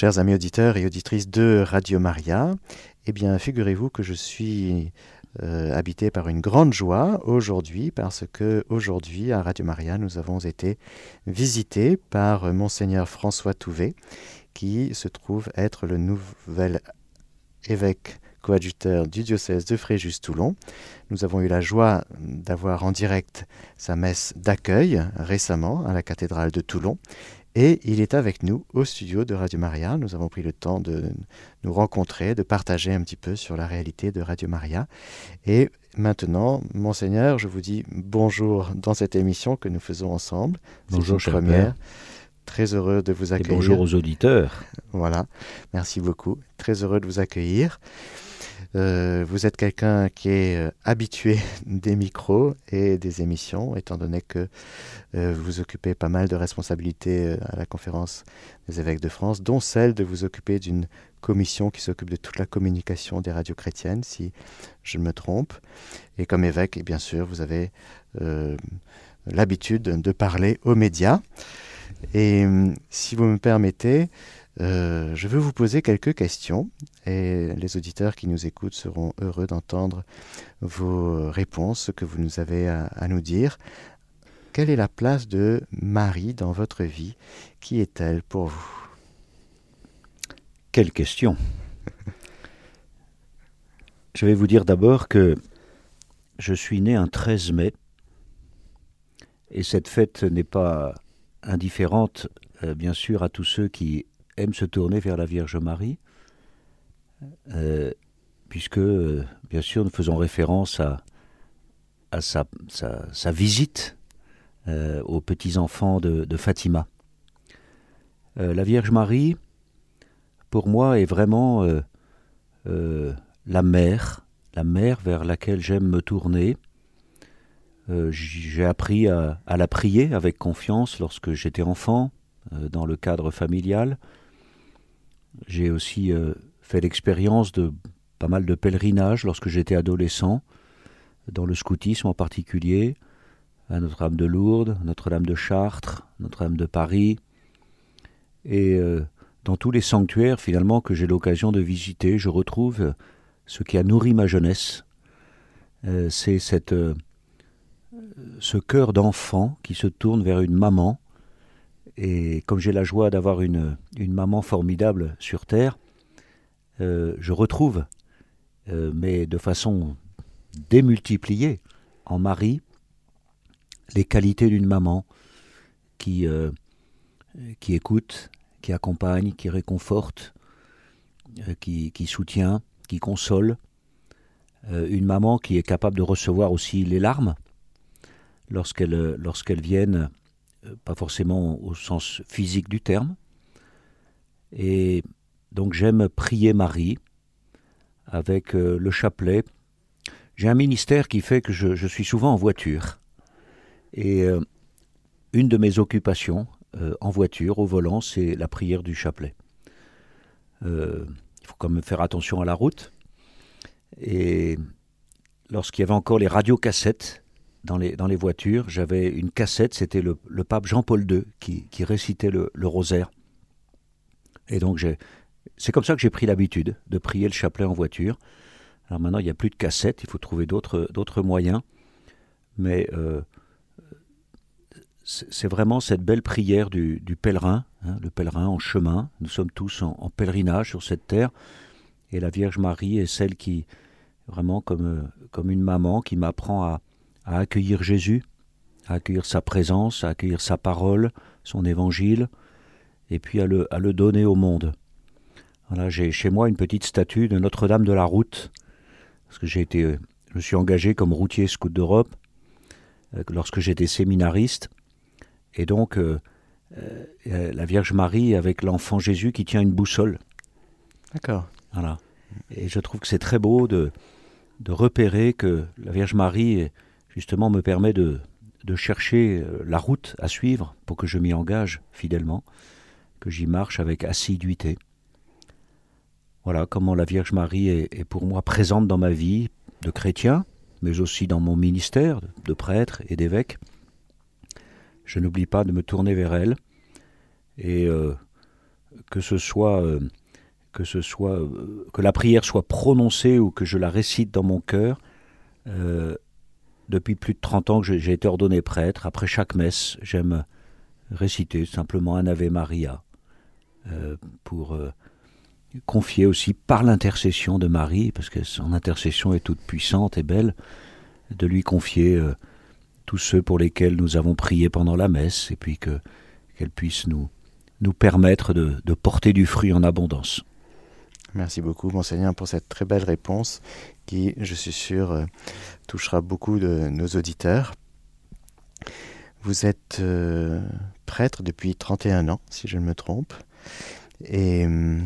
Chers amis auditeurs et auditrices de Radio Maria, eh bien, figurez-vous que je suis euh, habité par une grande joie aujourd'hui parce que aujourd'hui à Radio Maria nous avons été visités par monseigneur François Touvet qui se trouve être le nouvel évêque coadjuteur du diocèse de Fréjus-Toulon. Nous avons eu la joie d'avoir en direct sa messe d'accueil récemment à la cathédrale de Toulon. Et il est avec nous au studio de Radio Maria. Nous avons pris le temps de nous rencontrer, de partager un petit peu sur la réalité de Radio Maria. Et maintenant, monseigneur, je vous dis bonjour dans cette émission que nous faisons ensemble. Bonjour, première. Très heureux de vous accueillir. Et bonjour aux auditeurs. Voilà, merci beaucoup. Très heureux de vous accueillir. Euh, vous êtes quelqu'un qui est euh, habitué des micros et des émissions, étant donné que euh, vous occupez pas mal de responsabilités à la conférence des évêques de France, dont celle de vous occuper d'une commission qui s'occupe de toute la communication des radios chrétiennes, si je me trompe. Et comme évêque, et bien sûr, vous avez l'habitude de parler aux médias. Et si vous me permettez, euh, je veux vous poser quelques questions et les auditeurs qui nous écoutent seront heureux d'entendre vos réponses, ce que vous nous avez à, nous dire. Quelle est la place de Marie dans votre vie? Qui est-elle pour vous? Quelle question. Je vais vous dire d'abord que je suis né un 13 mai et cette fête n'est pas indifférente, euh, bien sûr, à tous ceux qui aime se tourner vers la Vierge Marie, euh, puisque, euh, bien sûr, nous faisons référence à, sa, visite euh, aux petits-enfants de, de, Fatima. la Vierge Marie, pour moi, est vraiment la mère, la mère vers laquelle j'aime me tourner. J'ai appris à, la prier avec confiance lorsque j'étais enfant, dans le cadre familial. J'ai aussi euh, fait l'expérience de pas mal de pèlerinages lorsque j'étais adolescent, dans le scoutisme en particulier, à Notre-Dame de Lourdes, Notre-Dame de Chartres, Notre-Dame de Paris, et euh, dans tous les sanctuaires finalement que j'ai l'occasion de visiter, je retrouve ce qui a nourri ma jeunesse. Euh, c'est ce cœur d'enfant qui se tourne vers une maman et comme j'ai la joie d'avoir une, maman formidable sur Terre, euh, je retrouve, euh, mais de façon démultipliée, en Marie, les qualités d'une maman qui, euh, écoute, qui accompagne, qui réconforte, qui, soutient, qui console. une maman qui est capable de recevoir aussi les larmes lorsqu'elles viennent pas forcément au sens physique du terme. Et donc j'aime prier Marie avec euh, le chapelet. J'ai un ministère qui fait que je, suis souvent en voiture. Et euh, une de mes occupations en voiture, au volant, c'est la prière du chapelet. il faut quand même faire attention à la route. Et lorsqu'il y avait encore les radiocassettes, dans les, dans les voitures, j'avais une cassette, c'était le, le, pape Jean-Paul II qui, qui récitait le, le, rosaire. Et donc c'est comme ça que j'ai pris l'habitude de prier le chapelet en voiture. Alors maintenant, il n'y a plus de cassette, il faut trouver d'autres moyens. Mais euh, c'est vraiment cette belle prière du, pèlerin, hein, le pèlerin en chemin. Nous sommes tous en, en, pèlerinage sur cette terre. Et la Vierge Marie est celle qui, vraiment comme, comme une maman, qui m'apprend à, à accueillir Jésus, à accueillir sa présence, à accueillir sa parole, son évangile, et puis à le, à le donner au monde. Voilà, j'ai chez moi une petite statue de Notre-Dame de la Route, parce que j'ai été, je me suis engagé comme routier scout d'Europe euh, lorsque j'étais séminariste, et donc euh, euh, la Vierge Marie avec l'enfant Jésus qui tient une boussole. D'accord. Voilà. Et je trouve que c'est très beau de, de repérer que la Vierge Marie est, justement me permet de, de chercher euh, la route à suivre pour que je m'y engage fidèlement, que j'y marche avec assiduité. Voilà comment la Vierge Marie est, pour moi présente dans ma vie de chrétien, mais aussi dans mon ministère de prêtre et d'évêque. Je n'oublie pas de me tourner vers elle et euh, que ce soit que ce soit que la prière soit prononcée ou que je la récite dans mon cœur. Depuis plus de 30 ans que j'ai été ordonné prêtre, après chaque messe, j'aime réciter simplement un Ave Maria pour confier aussi par l'intercession de Marie, parce que son intercession est toute puissante et belle, de lui confier euh, tous ceux pour lesquels nous avons prié pendant la messe, et puis que qu'elle puisse nous, nous permettre de, porter du fruit en abondance. Merci beaucoup, monseigneur, pour cette très belle réponse qui, je suis sûr, euh, touchera beaucoup de nos auditeurs. Vous êtes euh, prêtre depuis 31 ans, si je ne me trompe. Et hum,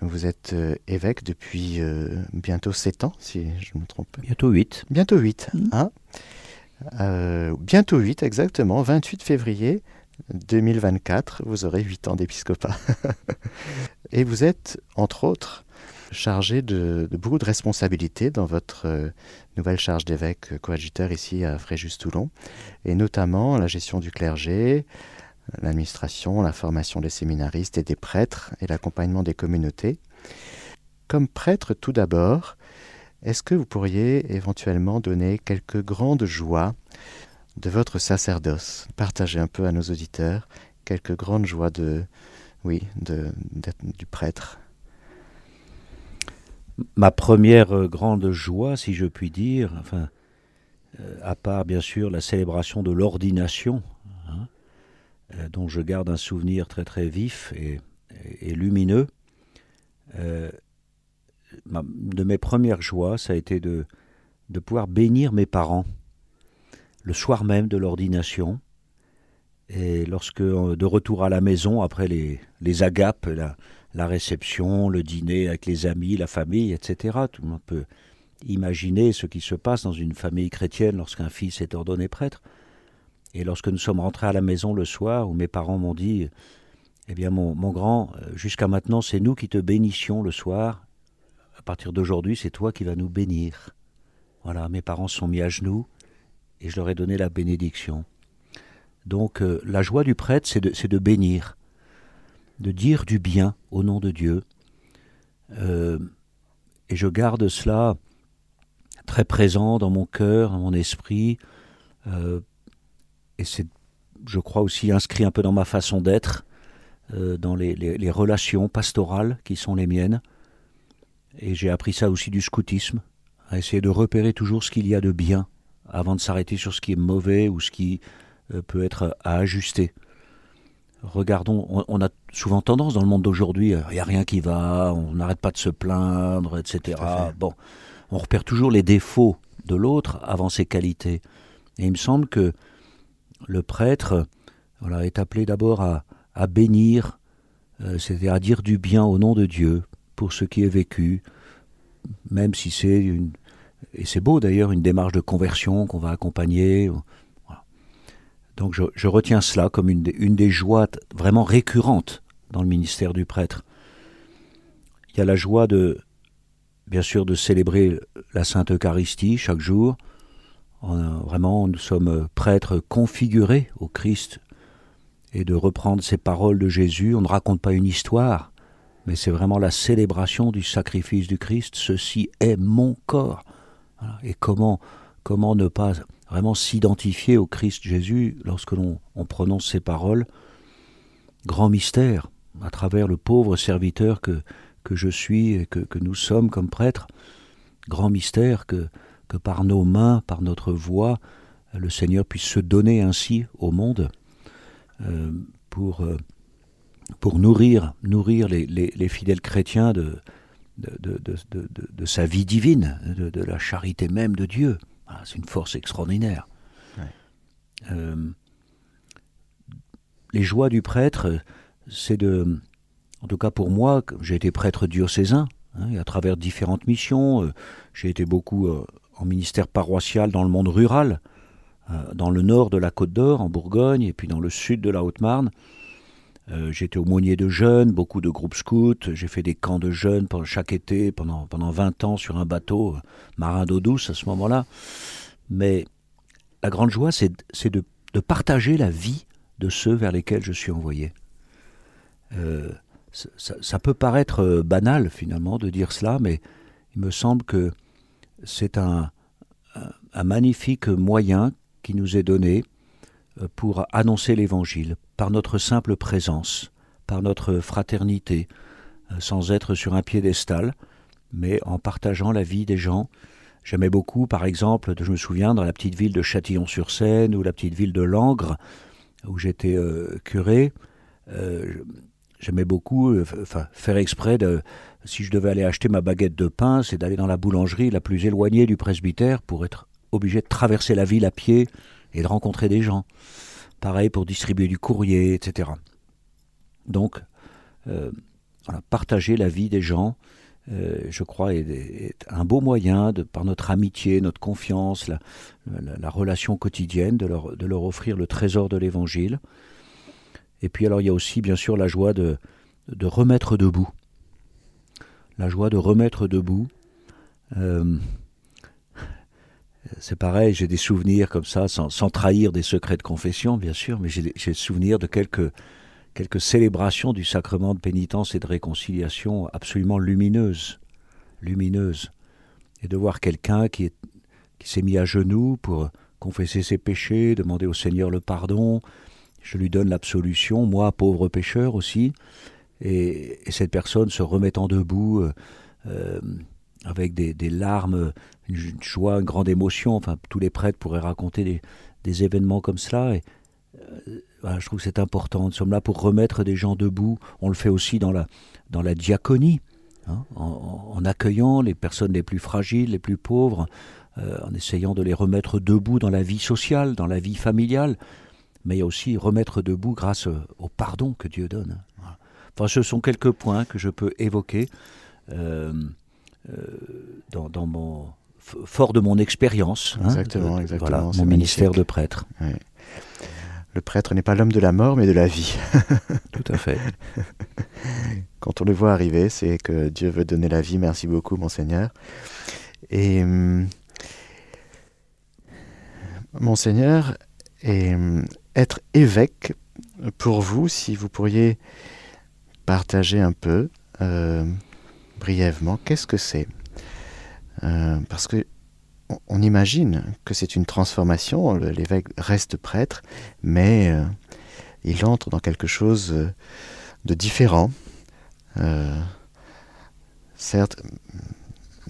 vous êtes euh, évêque depuis euh, bientôt 7 ans, si je me trompe. Bientôt 8. Bientôt 8. Mmh. Hein euh, bientôt 8, exactement. 28 février 2024, vous aurez 8 ans d'épiscopat. Et vous êtes, entre autres, chargé de, beaucoup de responsabilités dans votre nouvelle charge d'évêque coadjuteur ici à Fréjus-Toulon, et notamment la gestion du clergé, l'administration, la formation des séminaristes et des prêtres et l'accompagnement des communautés. Comme prêtre tout d'abord, est-ce que vous pourriez éventuellement donner quelques grandes joies de votre sacerdoce? Partager un peu à nos auditeurs quelques grandes joies de, oui, de, du prêtre. Ma première grande joie, si je puis dire, enfin, euh, à part bien sûr la célébration de l'ordination euh, dont je garde un souvenir très très vif et, lumineux. Euh, de mes premières joies, ça a été de, pouvoir bénir mes parents le soir même de l'ordination. Et lorsque, euh, de retour à la maison, après les, agapes, la, réception, le dîner avec les amis, la famille, etc., tout le monde peut imaginer ce qui se passe dans une famille chrétienne lorsqu'un fils est ordonné prêtre. Et lorsque nous sommes rentrés à la maison le soir, où mes parents m'ont dit Eh bien, mon, grand, euh, jusqu'à maintenant, c'est nous qui te bénissions le soir. À partir d'aujourd'hui, c'est toi qui vas nous bénir. Voilà, mes parents sont mis à genoux et je leur ai donné la bénédiction. Donc, euh, la joie du prêtre, c'est de, de, bénir, de dire du bien au nom de Dieu. Euh, et je garde cela très présent dans mon cœur, dans mon esprit, et c'est, je crois, aussi inscrit un peu dans ma façon d'être, euh, dans les, relations pastorales qui sont les miennes. Et j'ai appris ça aussi du scoutisme, à essayer de repérer toujours ce qu'il y a de bien avant de s'arrêter sur ce qui est mauvais ou ce qui euh, peut être à ajuster. Regardons, on, a souvent tendance dans le monde d'aujourd'hui, euh, il n'y a rien qui va, on n'arrête pas de se plaindre, etc. Bon, on repère toujours les défauts de l'autre avant ses qualités. Et il me semble que le prêtre voilà, est appelé d'abord à, bénir, euh, c'est-à-dire à dire du bien au nom de Dieu pour ce qui est vécu, même si c'est une, et c'est beau d'ailleurs, une démarche de conversion qu'on va accompagner. Donc je, retiens cela comme une, une des joies vraiment récurrentes dans le ministère du prêtre. Il y a la joie de, bien sûr, de célébrer la Sainte Eucharistie chaque jour, vraiment, nous sommes prêtres configurés au Christ et de reprendre ces paroles de Jésus. On ne raconte pas une histoire, mais c'est vraiment la célébration du sacrifice du Christ. Ceci est mon corps. Et comment, comment ne pas vraiment s'identifier au Christ Jésus lorsque l'on prononce ces paroles? Grand mystère, à travers le pauvre serviteur que, que je suis et que, que nous sommes comme prêtres. Grand mystère que que par nos mains, par notre voix, le Seigneur puisse se donner ainsi au monde euh, pour, euh, pour nourrir, nourrir les, les, fidèles chrétiens de, de, de, de, sa vie divine, de, la charité même de Dieu. Ah, c'est une force extraordinaire. Euh, les joies du prêtre, c'est de, en tout cas pour moi, j'ai été prêtre diocésain, hein, et à travers différentes missions, j'ai été beaucoup en ministère paroissial dans le monde rural, euh, dans le nord de la Côte d'Or, en Bourgogne, et puis dans le sud de la Haute-Marne. Euh, j'étais aumônier de jeunes, beaucoup de groupes scouts, j'ai fait des camps de jeunes chaque été pendant, pendant 20 ans sur un bateau, euh, marin d'eau douce à ce moment-là. Mais la grande joie, c'est de, de, partager la vie de ceux vers lesquels je suis envoyé. Ça, peut paraître euh, banal finalement de dire cela, mais il me semble que c'est un, magnifique moyen qui nous est donné euh, pour annoncer l'Évangile par notre simple présence, par notre fraternité, euh, sans être sur un piédestal, mais en partageant la vie des gens. J'aimais beaucoup, par exemple, je me souviens, dans la petite ville de Châtillon-sur-Seine ou la petite ville de Langres, où j'étais curé, J'aimais beaucoup euh, faire exprès de, si je devais aller acheter ma baguette de pain, c'est d'aller dans la boulangerie la plus éloignée du presbytère pour être obligé de traverser la ville à pied et de rencontrer des gens. Pareil pour distribuer du courrier, etc. Donc, euh, partager la vie des gens, euh, je crois, est, un beau moyen, par notre amitié, notre confiance, la, relation quotidienne, de leur offrir le trésor de l'Évangile. Et puis alors il y a aussi bien sûr la joie de, de remettre debout. La joie de remettre debout. Euh, c'est pareil, j'ai des souvenirs comme ça, sans, trahir des secrets de confession, bien sûr, mais j'ai des souvenirs de quelques, quelques célébrations du sacrement de pénitence et de réconciliation absolument lumineuses. Lumineuses. Et de voir quelqu'un qui s'est mis à genoux pour confesser ses péchés, demander au Seigneur le pardon, je lui donne l'absolution, moi, pauvre pécheur aussi, et, cette personne se remettant debout euh, euh, avec des, larmes, une joie, une grande émotion. Enfin, tous les prêtres pourraient raconter des, événements comme cela. Et, euh, je trouve que c'est important. Nous sommes là pour remettre des gens debout. On le fait aussi dans la, dans la diaconie, hein, en, accueillant les personnes les plus fragiles, les plus pauvres, en essayant de les remettre debout dans la vie sociale, dans la vie familiale mais aussi remettre debout grâce au pardon que Dieu donne. Enfin, ce sont quelques points que je peux évoquer euh, euh, dans, mon fort de mon expérience. Hein, exactement, exactement. mon ministère de prêtre. Le prêtre n'est pas l'homme de la mort, mais de la vie. Tout à fait. Quand on le voit arriver, c'est que Dieu veut donner la vie. Merci beaucoup, monseigneur. Et hum, monseigneur, et hum, être évêque, pour vous, si vous pourriez partager un peu, euh, brièvement, qu'est-ce que c'est? Euh, Parce que on, imagine que c'est une transformation, l'évêque reste prêtre, mais euh, il entre dans quelque chose de différent. certes,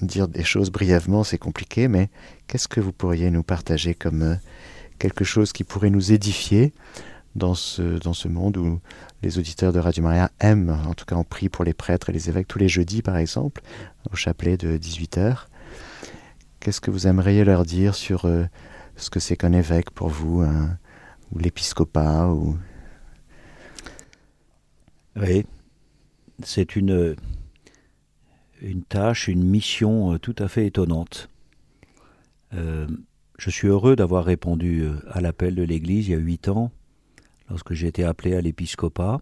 dire des choses brièvement, c'est compliqué, mais qu'est-ce que vous pourriez nous partager comme quelque chose qui pourrait nous édifier dans ce, dans ce monde où les auditeurs de Radio Maria aiment, en tout cas on prie pour les prêtres et les évêques tous les jeudis par exemple, au chapelet de 18h. Qu'est-ce que vous aimeriez leur dire sur euh, ce que c'est qu'un évêque pour vous, ou l'épiscopat ou... Oui, c'est une, une tâche, une mission euh, tout à fait étonnante. Euh, je suis heureux d'avoir répondu euh, à l'appel de l'Église il y a huit ans, lorsque j'ai été appelé à l'épiscopat.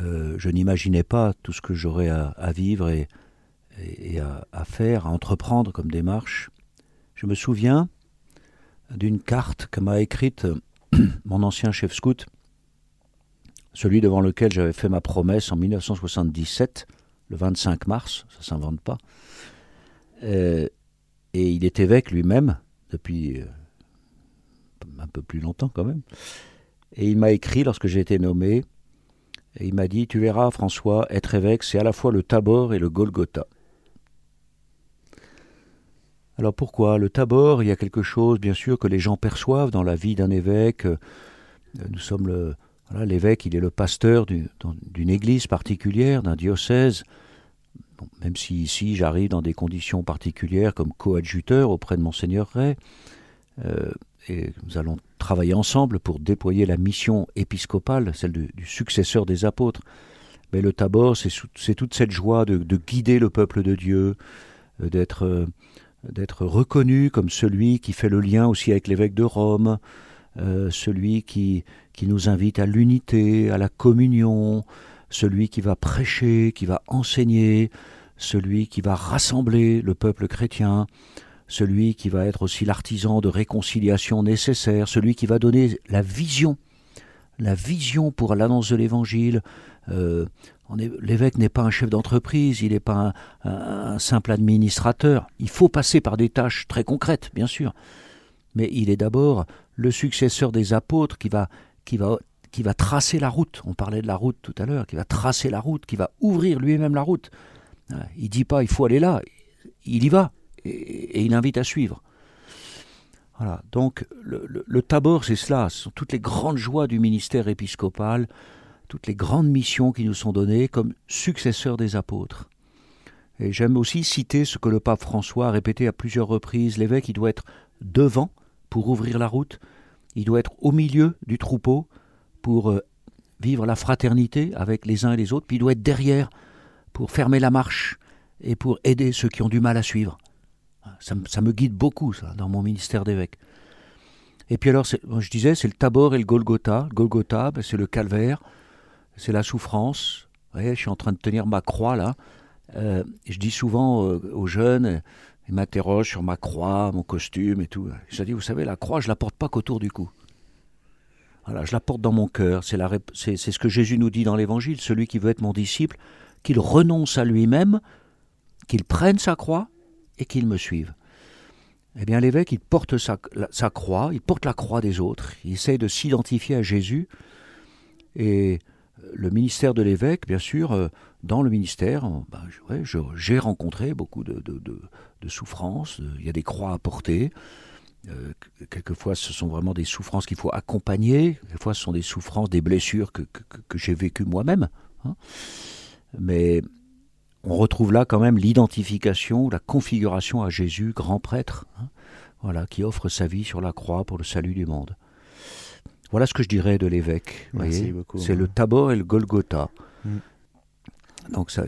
Euh, je n'imaginais pas tout ce que j'aurais à, vivre et, à, faire, à entreprendre comme démarche. Je me souviens d'une carte que m'a écrite mon ancien chef scout, celui devant lequel j'avais fait ma promesse en 1977, le 25 mars, ça s'invente pas. Euh, et il est évêque lui-même depuis euh, un peu plus longtemps quand même. Et il m'a écrit lorsque j'ai été nommé, et il m'a dit, tu verras François, être évêque, c'est à la fois le Tabor et le Golgotha. Alors pourquoi Le Tabor, il y a quelque chose, bien sûr, que les gens perçoivent dans la vie d'un évêque. Nous sommes le... L'évêque, il est le pasteur d'une église particulière, d'un diocèse même si ici j'arrive dans des conditions particulières comme coadjuteur auprès de Monseigneur Ray, euh, et nous allons travailler ensemble pour déployer la mission épiscopale, celle du, successeur des apôtres. Mais le Tabor, c'est toute cette joie de, guider le peuple de Dieu, euh, d'être euh, d'être reconnu comme celui qui fait le lien aussi avec l'évêque de Rome, celui qui nous invite à l'unité, à la communion, celui qui va prêcher, qui va enseigner, celui qui va rassembler le peuple chrétien, celui qui va être aussi l'artisan de réconciliation nécessaire, celui qui va donner la vision, la vision pour l'annonce de l'Évangile, euh, L'évêque n'est pas un chef d'entreprise, il n'est pas un, simple administrateur. Il faut passer par des tâches très concrètes, bien sûr. Mais il est d'abord le successeur des apôtres qui va, qui, va, qui va tracer la route. On parlait de la route tout à l'heure, qui va tracer la route, qui va ouvrir lui-même la route. Il dit pas il faut aller là, il y va et, il invite à suivre. Voilà. Donc le, le tabor, c'est cela. Ce sont toutes les grandes joies du ministère épiscopal toutes les grandes missions qui nous sont données comme successeurs des apôtres. Et j'aime aussi citer ce que le pape François a répété à plusieurs reprises, l'évêque il doit être devant pour ouvrir la route, il doit être au milieu du troupeau pour euh, vivre la fraternité avec les uns et les autres, puis il doit être derrière pour fermer la marche et pour aider ceux qui ont du mal à suivre. Ça, me guide beaucoup, dans mon ministère d'évêque. Et puis alors, je disais, c'est le Tabor et le Golgotha. Le Golgotha, ben, c'est le calvaire c'est la souffrance. Vous voyez, je suis en train de tenir ma croix là. Euh, je dis souvent euh, aux jeunes, ils m'interrogent sur ma croix, mon costume et tout. Je dis, vous savez, la croix, je la porte pas qu'autour du cou. Voilà, je la porte dans mon cœur. C'est, ce que Jésus nous dit dans l'Évangile. Celui qui veut être mon disciple, qu'il renonce à lui-même, qu'il prenne sa croix et qu'il me suive. Eh bien, l'évêque, il porte sa, croix, il porte la croix des autres. Il essaie de s'identifier à Jésus. Et le ministère de l'évêque, bien sûr, euh, dans le ministère, bah, j'ai rencontré beaucoup de, souffrances. Il y a des croix à porter. Euh, quelquefois, ce sont vraiment des souffrances qu'il faut accompagner. Quelquefois, ce sont des souffrances, des blessures que, j'ai vécues moi-même. Hein. Mais on retrouve là quand même l'identification, la configuration à Jésus, grand prêtre, hein, voilà, qui offre sa vie sur la croix pour le salut du monde. Voilà ce que je dirais de l'évêque. C'est le Tabor et le Golgotha. Mm. Donc ça,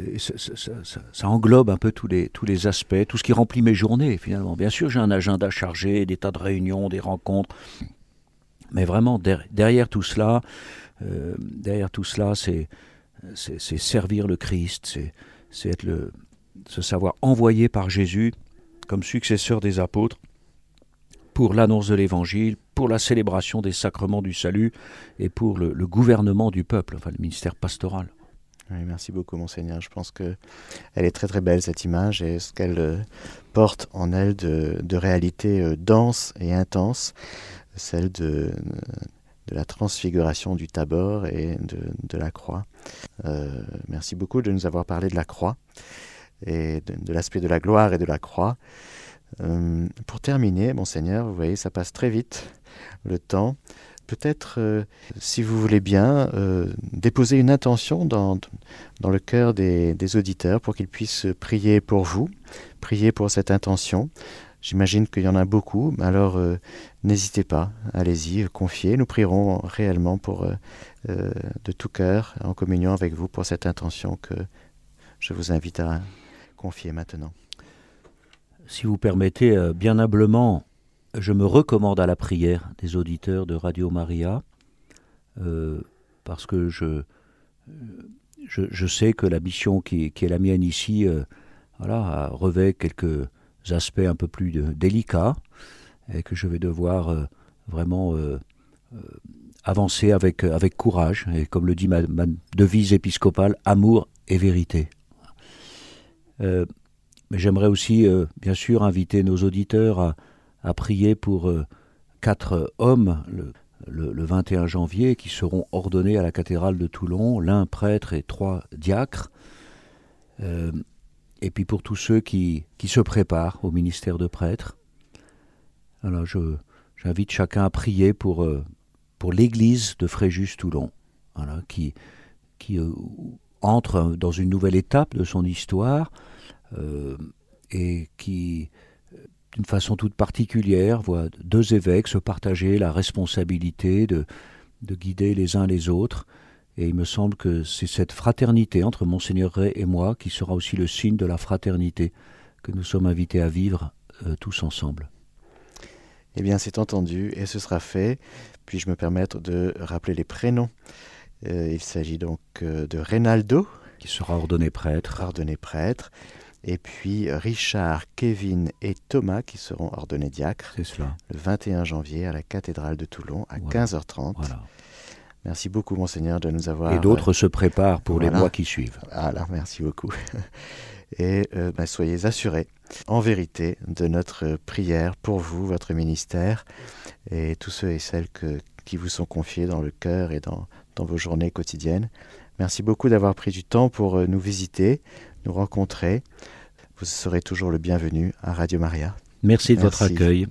englobe un peu tous les, tous les aspects, tout ce qui remplit mes journées finalement. Bien sûr, j'ai un agenda chargé, des tas de réunions, des rencontres. Mais vraiment, derrière tout cela, euh, derrière tout cela, c'est servir le Christ, c'est être le, se savoir envoyé par Jésus comme successeur des apôtres pour l'annonce de l'Évangile, pour la célébration des sacrements du salut et pour le, gouvernement du peuple, enfin le ministère pastoral. Merci beaucoup, monseigneur. Je pense que elle est très très belle cette image et ce qu'elle euh, porte en elle de, réalité euh, dense et intense, celle de, la transfiguration du Tabor et de, la croix. Euh, merci beaucoup de nous avoir parlé de la croix et de l'aspect de la gloire et de la croix. Pour terminer, monseigneur, vous voyez, ça passe très vite le temps. Peut-être, euh, si vous voulez bien, euh, déposer une intention dans, dans le cœur des, des auditeurs pour qu'ils puissent prier pour vous, prier pour cette intention. J'imagine qu'il y en a beaucoup, alors n'hésitez pas, allez-y, confiez. Nous prierons réellement pour, de tout cœur, en communion avec vous, pour cette intention que je vous invite à confier maintenant si vous permettez, euh, bien humblement, je me recommande à la prière des auditeurs de Radio Maria, euh, parce que je, je, sais que la mission qui, est la mienne ici euh, voilà, revêt quelques aspects un peu plus délicats, et que je vais devoir vraiment avancer avec, avec courage, et comme le dit ma, ma devise épiscopale, amour et vérité. Mais j'aimerais aussi, euh, bien sûr, inviter nos auditeurs à, prier pour euh, quatre hommes le, le, 21 janvier qui seront ordonnés à la cathédrale de Toulon, l'un prêtre et trois diacres. Euh, et puis pour tous ceux qui, qui, se préparent au ministère de prêtre. Alors j'invite chacun à prier pour, pour l'église de Fréjus-Toulon, voilà, qui, qui entre dans une nouvelle étape de son histoire euh, et qui, d'une façon toute particulière, voit deux évêques se partager la responsabilité de, de guider les uns les autres. Et il me semble que c'est cette fraternité entre Monseigneur Ray et moi qui sera aussi le signe de la fraternité que nous sommes invités à vivre euh, tous ensemble. Eh bien, c'est entendu et ce sera fait. Puis-je me permettre de rappeler les prénoms? Euh, Il s'agit donc de Reynaldo. Qui sera ordonné prêtre. Ordonné prêtre et puis Richard, Kevin et Thomas qui seront ordonnés diacres le 21 janvier à la cathédrale de Toulon à 15h30. Merci beaucoup, Monseigneur, de nous avoir. Et d'autres se préparent pour les mois qui suivent. Voilà, merci beaucoup. Et euh, ben, soyez assurés, en vérité, de notre prière pour vous, votre ministère, et tous ceux et celles que, qui vous sont confiés dans le cœur et dans, dans vos journées quotidiennes. Merci beaucoup d'avoir pris du temps pour euh, nous visiter, nous rencontrer. Vous serez toujours le bienvenu à Radio Maria. Merci de votre accueil.